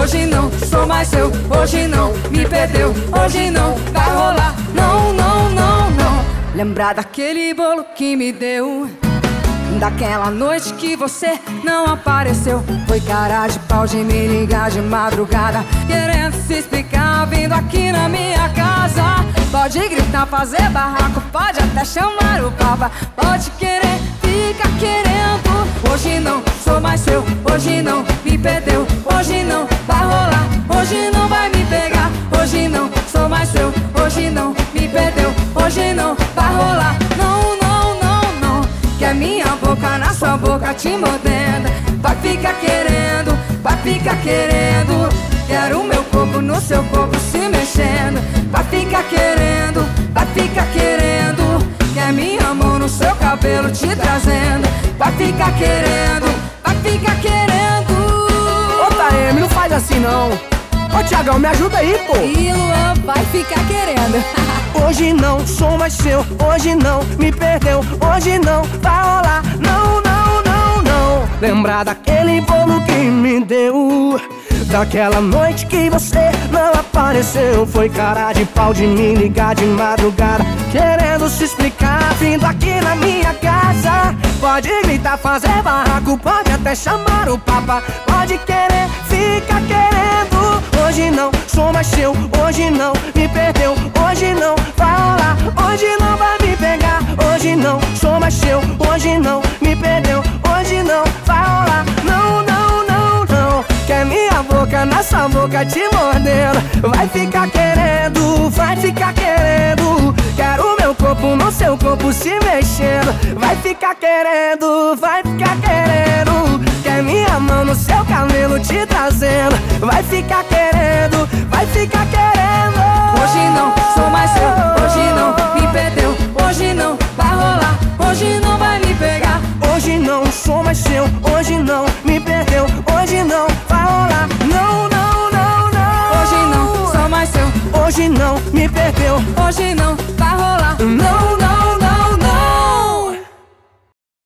hoje não sou mais seu, hoje não me perdeu, hoje não vai rolar, não, não, não, não. Lembrar daquele bolo que me deu. Daquela noite que você não apareceu Foi cara de pau de me ligar de madrugada Querendo se explicar, vindo aqui na minha casa Pode gritar, fazer barraco, pode até chamar o papa Pode querer, fica querendo Hoje não sou mais me pegar. Hoje não sou mais seu, hoje não me perdeu. Hoje não vai rolar, não, não, não, não. Quer minha boca na sua boca te mordendo. Vai ficar querendo, vai ficar querendo. Quero meu corpo no seu corpo se mexendo. Vai ficar querendo, vai ficar querendo. Quer minha mão no seu cabelo te trazendo. Vai ficar querendo, vai ficar querendo. Ô Taeme, não faz assim não Ô Tiagão, me ajuda aí, pô. E Luan vai ficar querendo. Hoje não sou mais seu, hoje não me perdeu Hoje não vai rolar, não, não, não, não. Lembrar daquele bolo que me deu? Daquela noite que você não apareceu. Foi cara de pau de me ligar de madrugada Querendo se explicar, vindo aqui na minha casa. Pode gritar, fazer barraco, pode até chamar o papa. Pode querer, seu, hoje não me perdeu Hoje não vai rolar, hoje não vai me pegar Hoje não sou mais seu, hoje não me perdeu Hoje não vai rolar, não, não, não, não. Quer minha boca na sua boca te mordendo. Vai ficar querendo, vai ficar querendo. Quero meu corpo no seu corpo se mexendo. Vai ficar querendo, vai ficar querendo. Quer minha mão no seu cabelo te trazendo Vai ficar querendo, vai ficar querendo. Hoje não sou mais seu, hoje não me perdeu. Hoje não vai rolar, hoje não vai me pegar. Hoje não sou mais seu, hoje não me perdeu. Hoje não vai rolar, não, não, não, não. Hoje não sou mais seu, Hoje não me perdeu. Hoje não